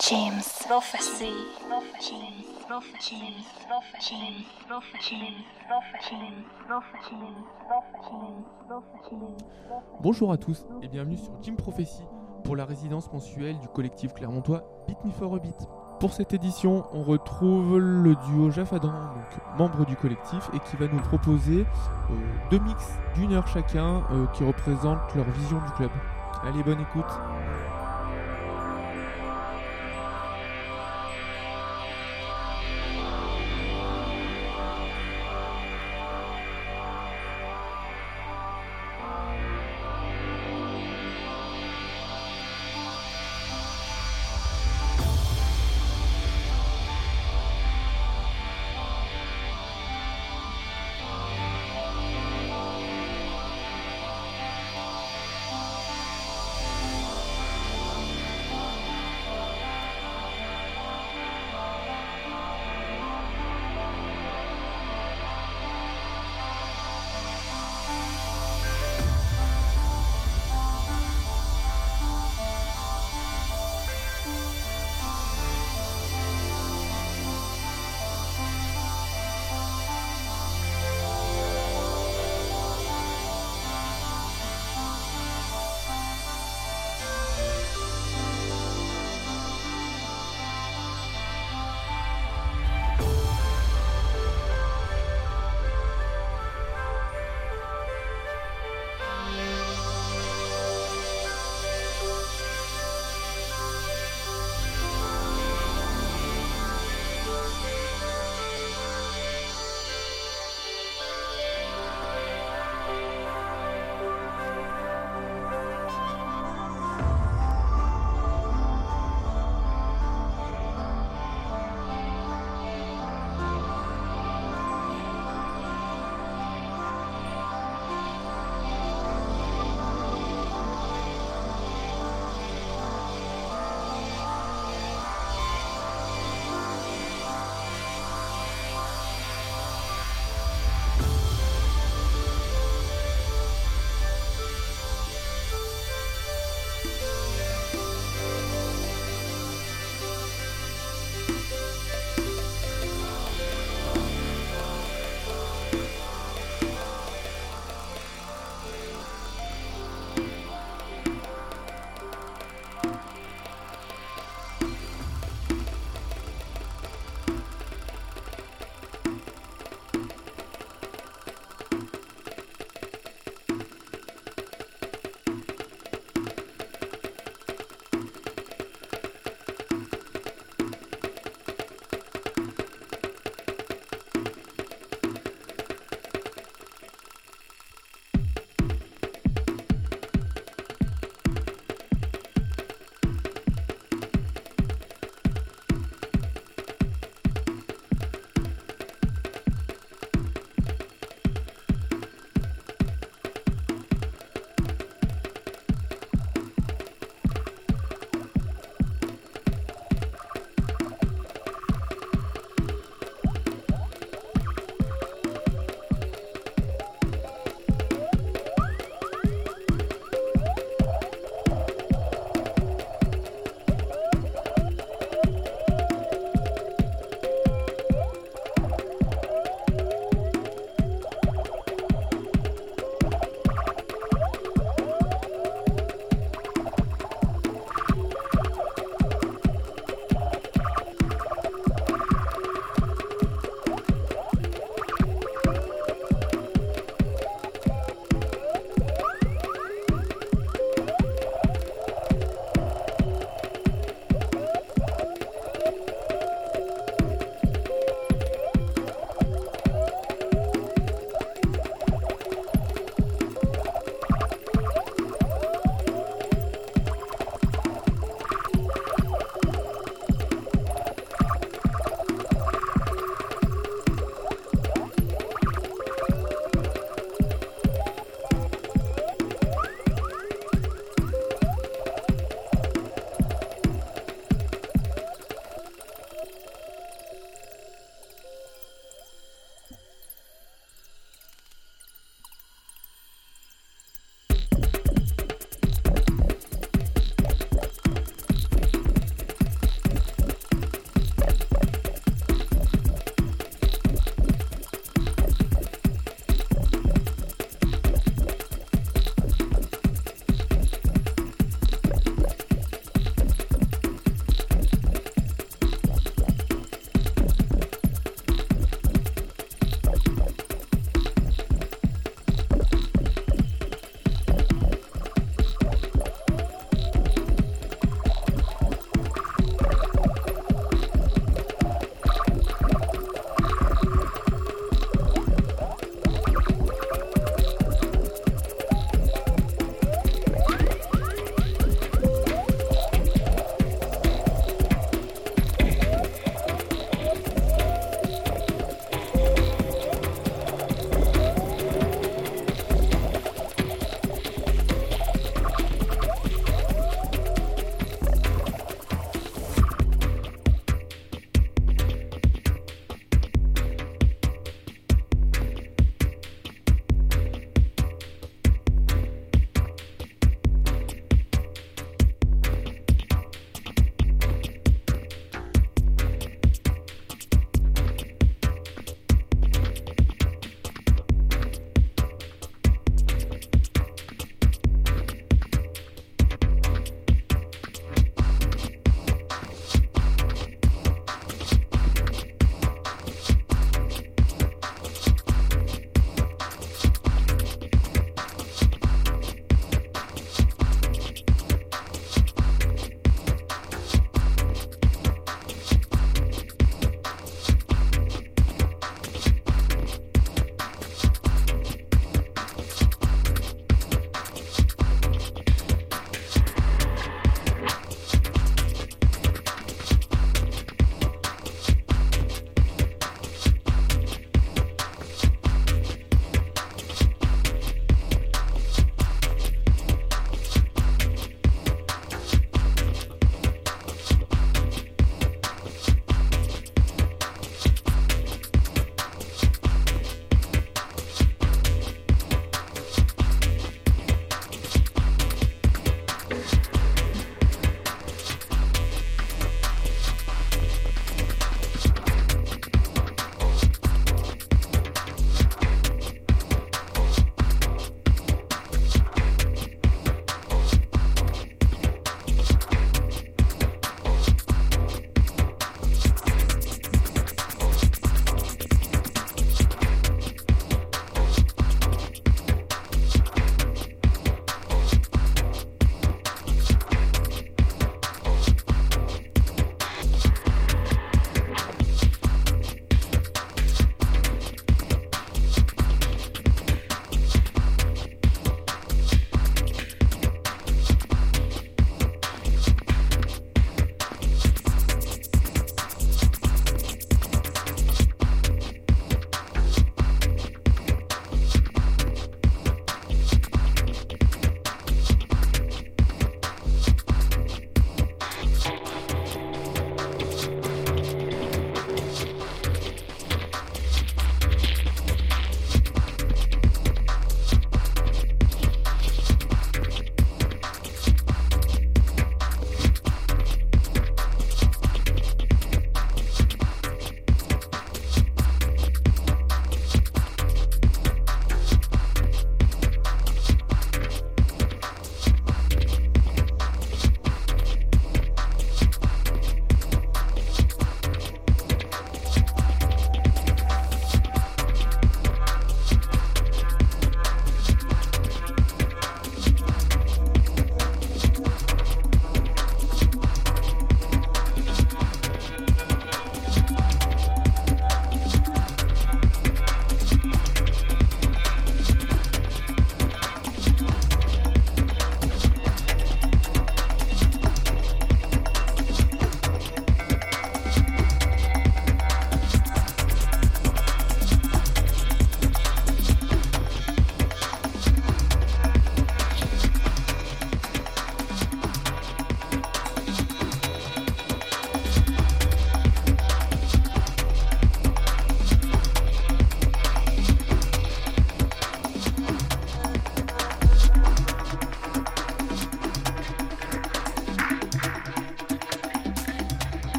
James. Prophecy. Prophecy. Prophecy. Prophecy. Prophecy. Prophecy. Prophecy. Prophecy. Bonjour à tous et bienvenue sur Jim Prophecy pour la résidence mensuelle du collectif clermontois Beat Me For A Beat. Pour cette édition, on retrouve le duo Jafadran, donc membre du collectif, et qui va nous proposer euh, deux mix d'une heure chacun euh, qui représentent leur vision du club. Allez, bonne écoute.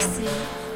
See.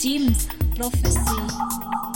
Jim's Prophecy.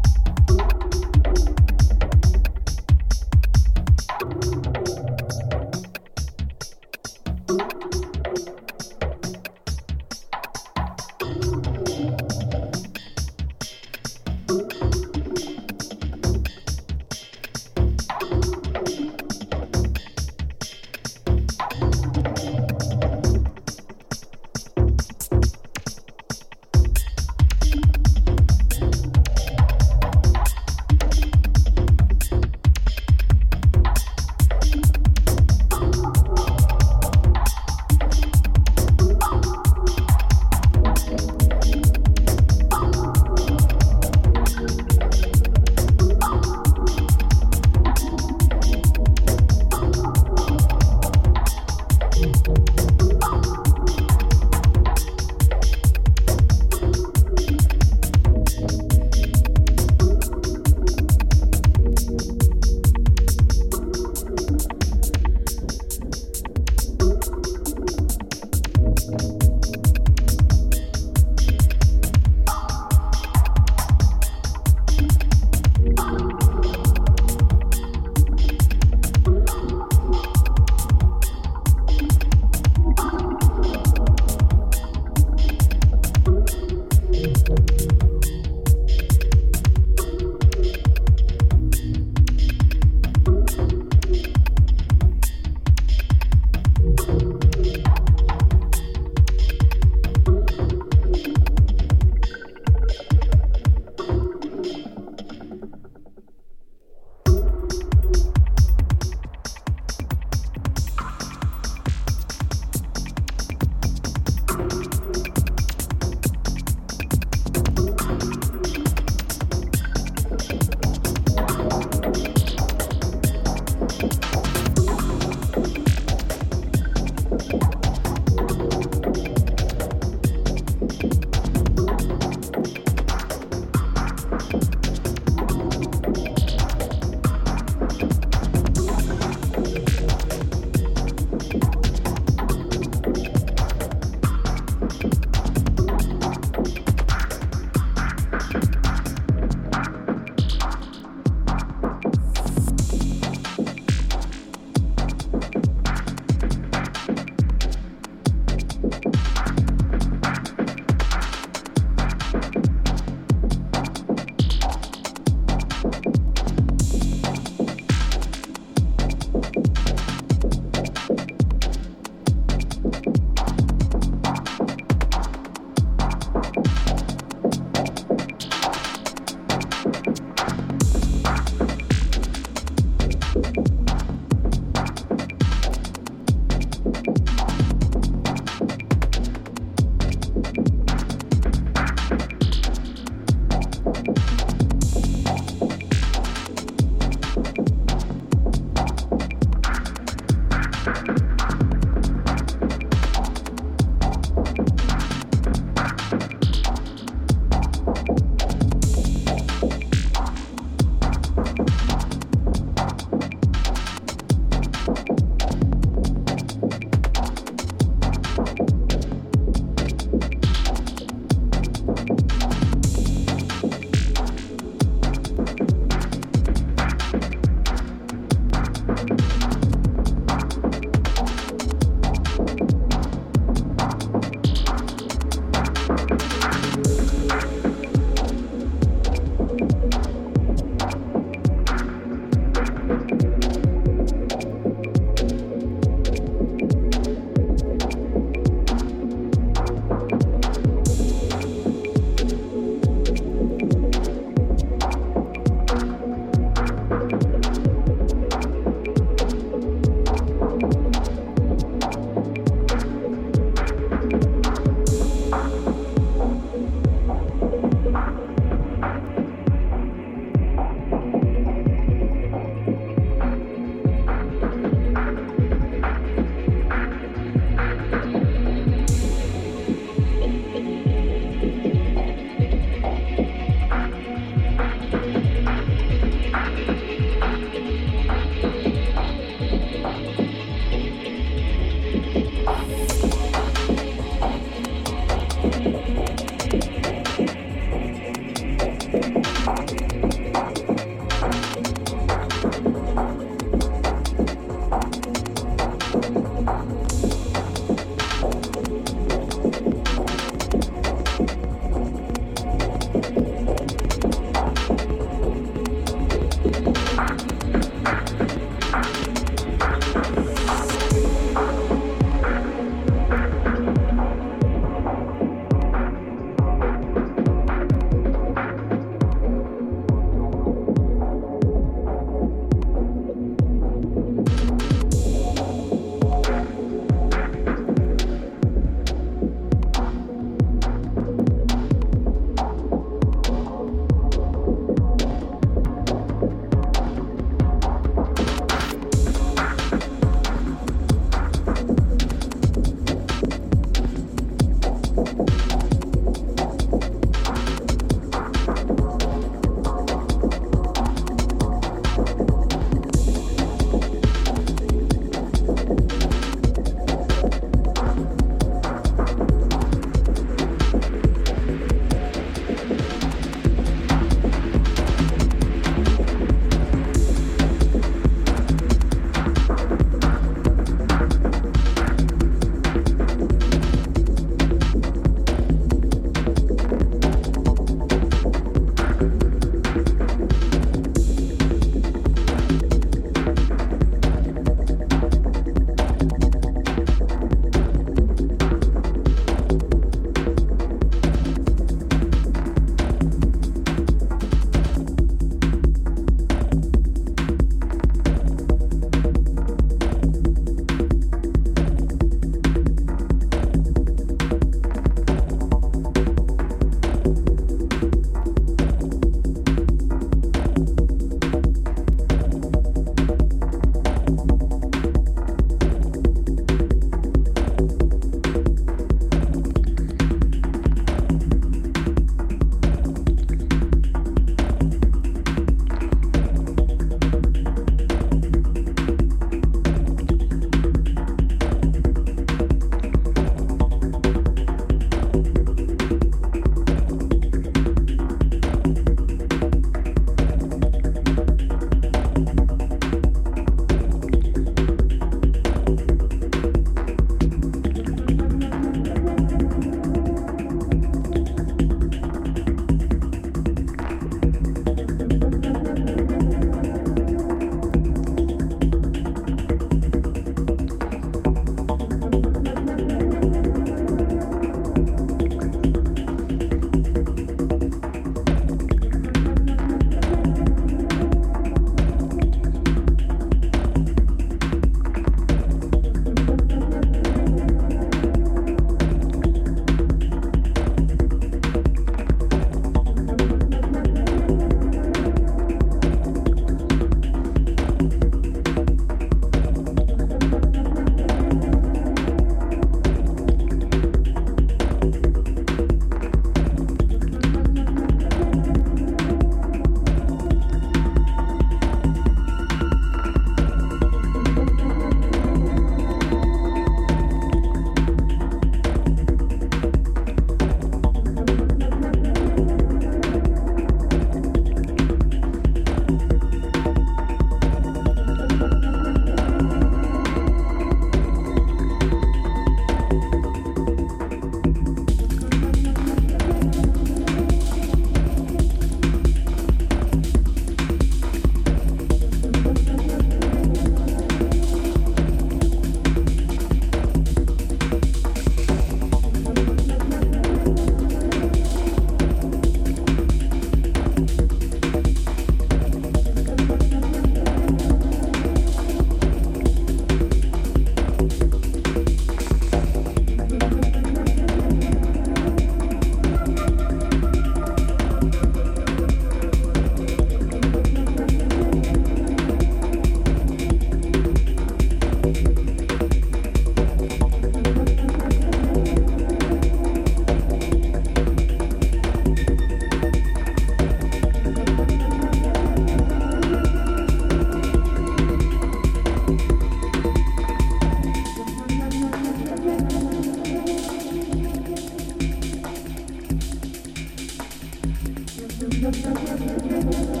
ハハハハ!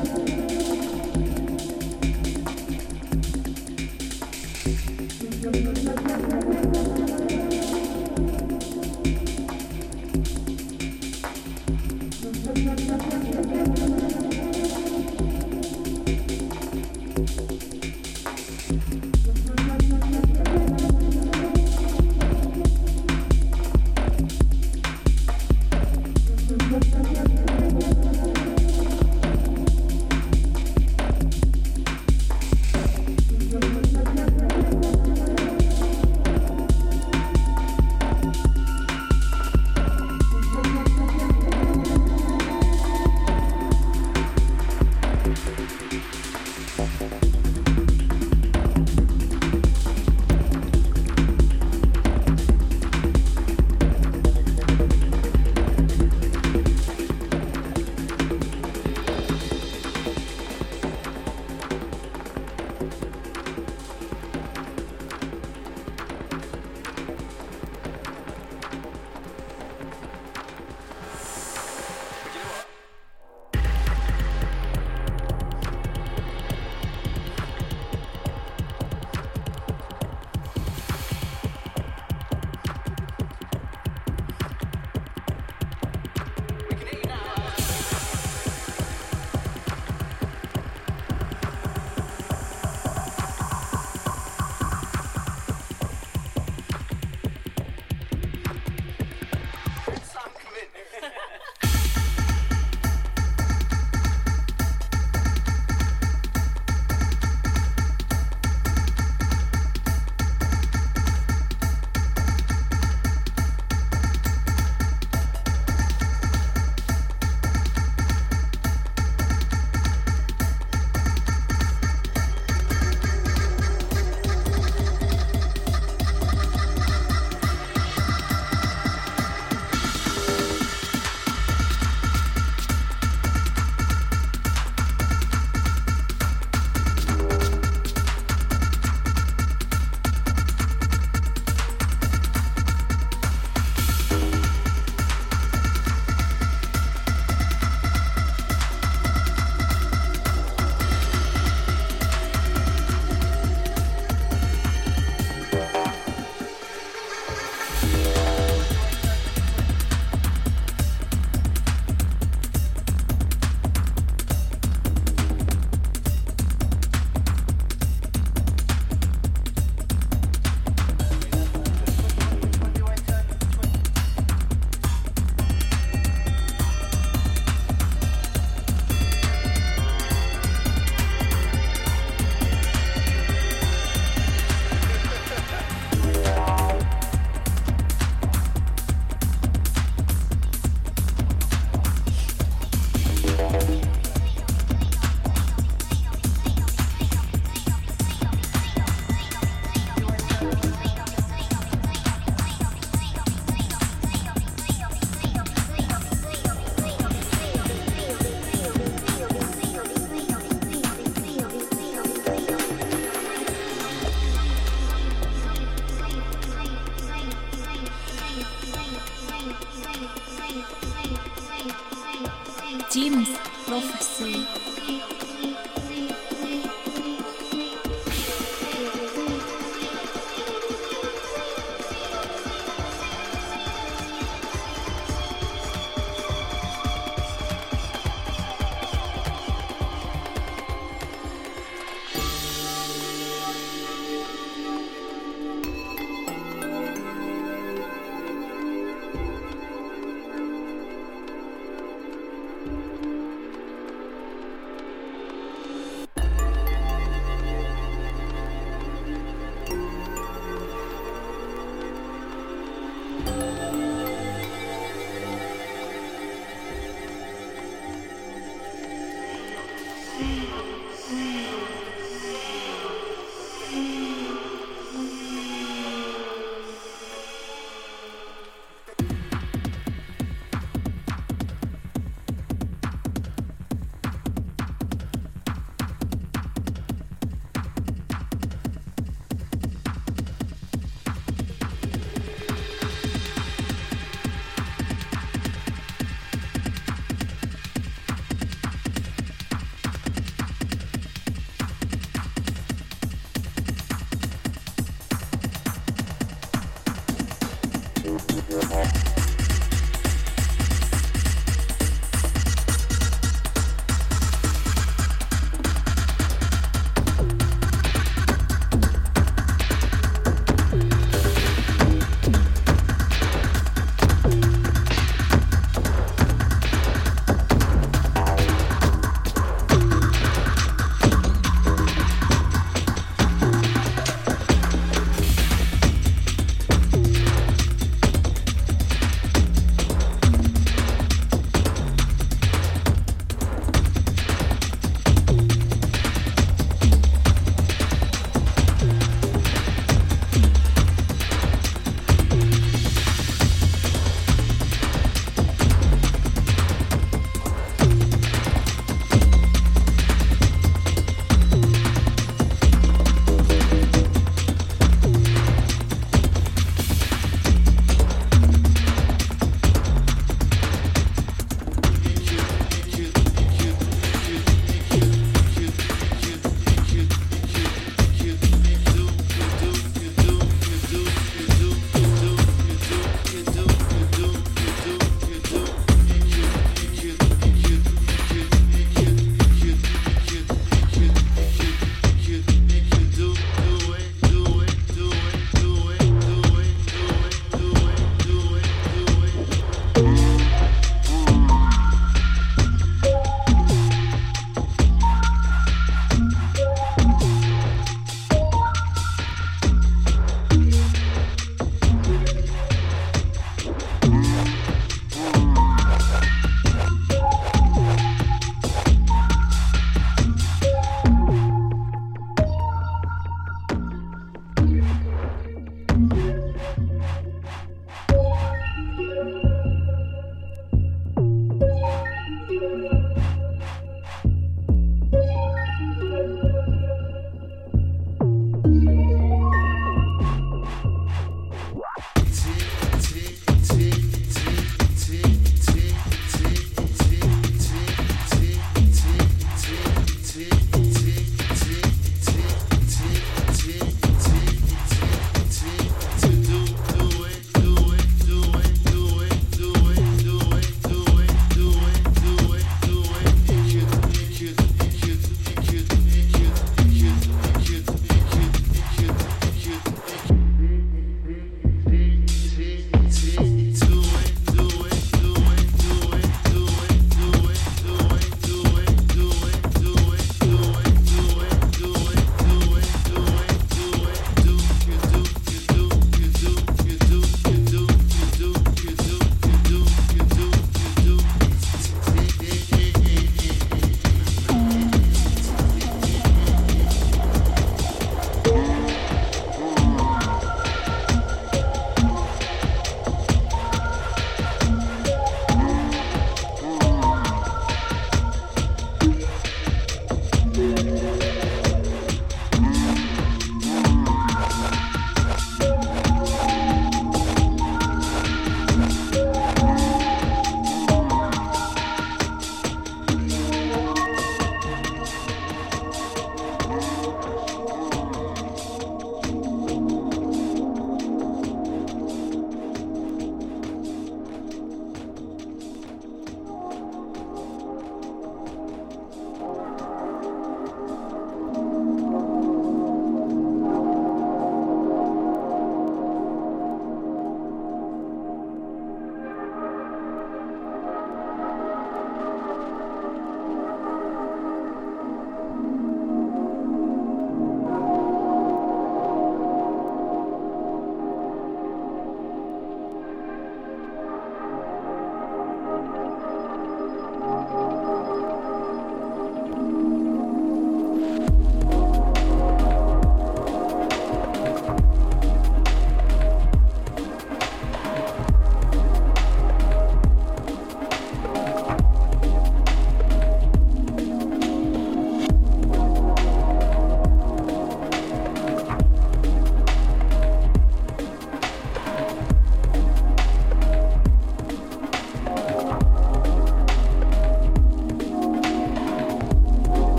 James Prophecy.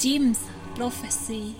Jim's prophecy.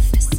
office.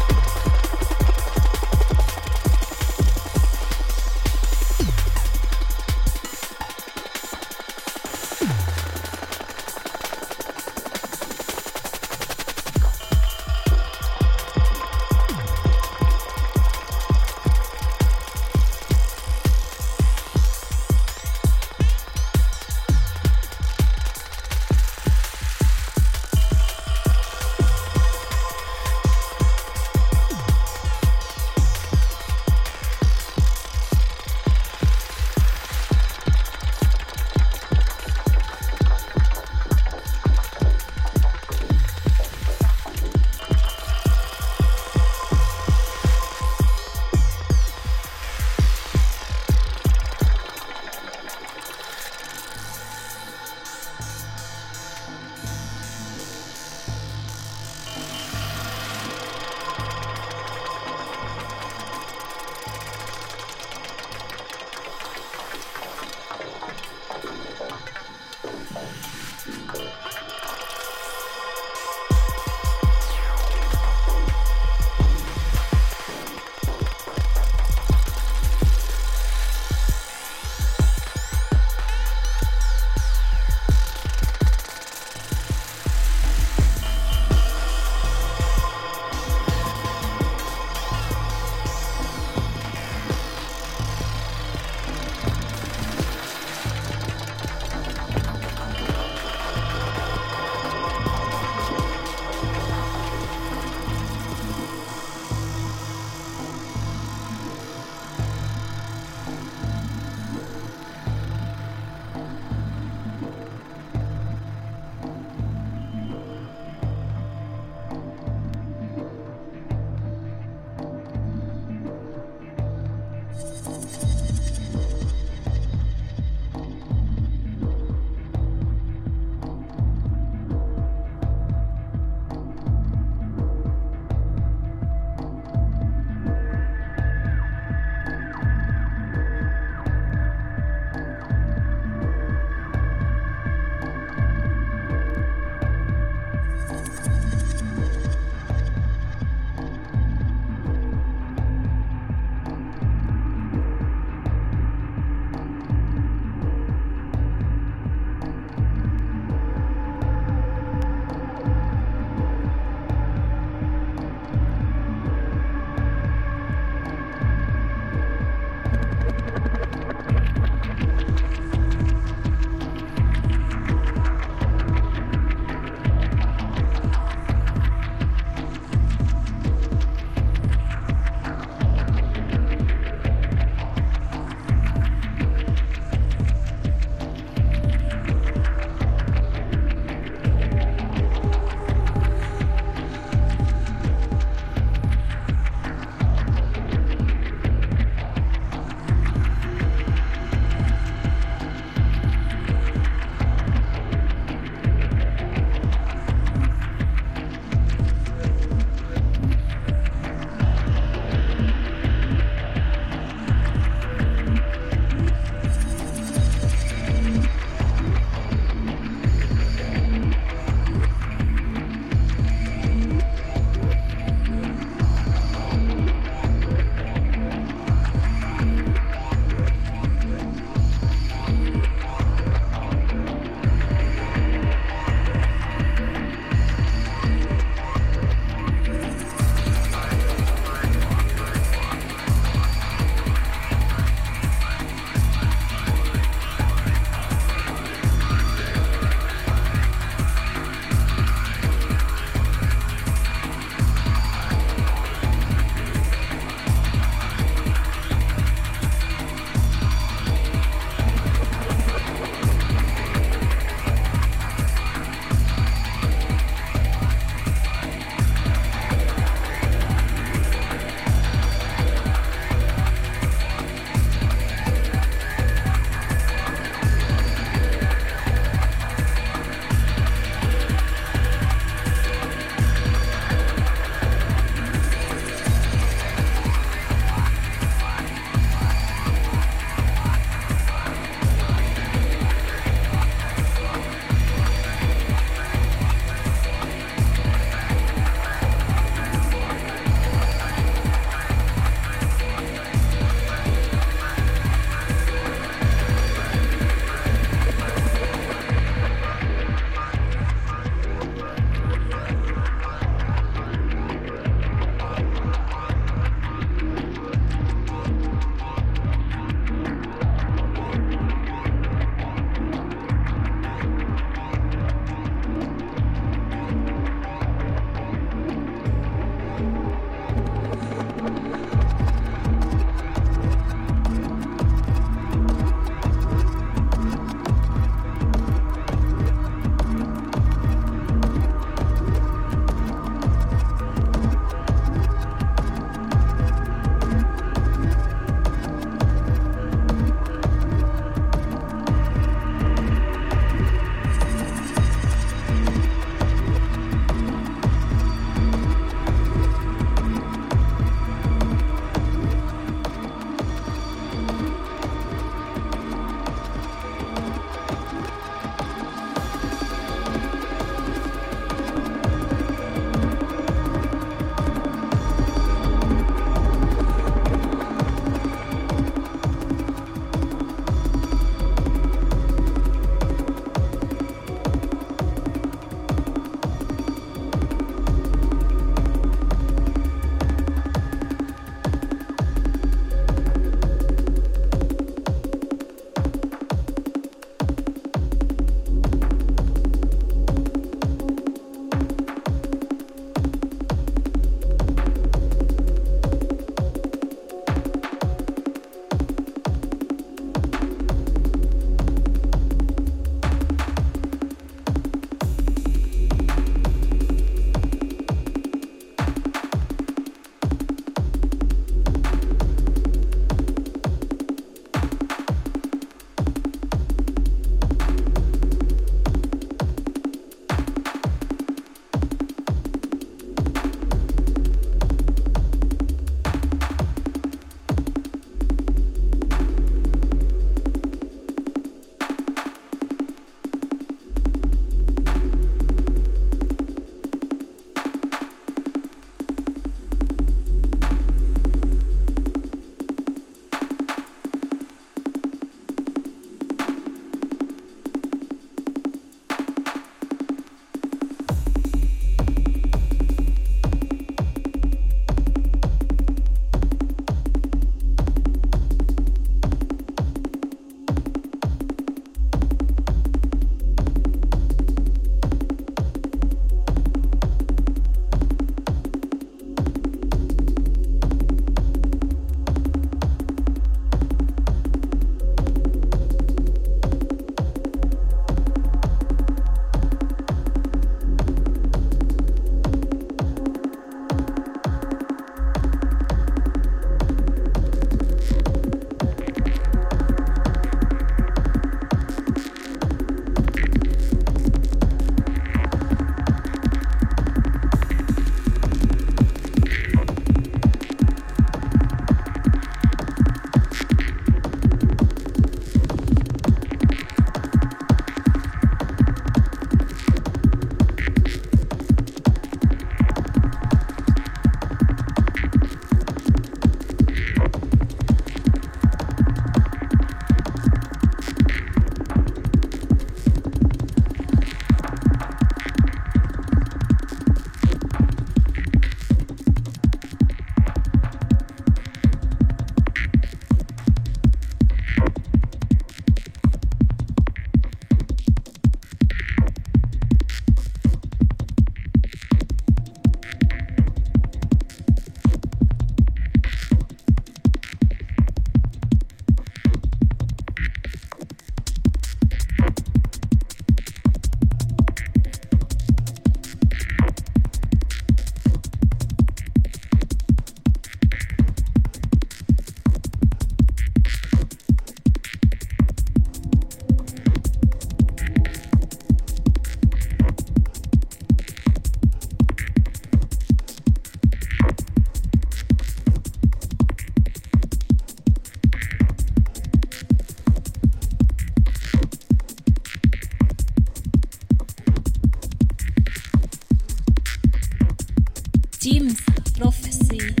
Jim's Prophecy.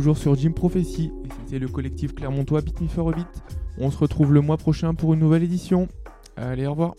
Toujours sur Jim Prophecy et c'était le collectif clermontois Beat for a. On se retrouve le mois prochain pour une nouvelle édition. Allez, au revoir.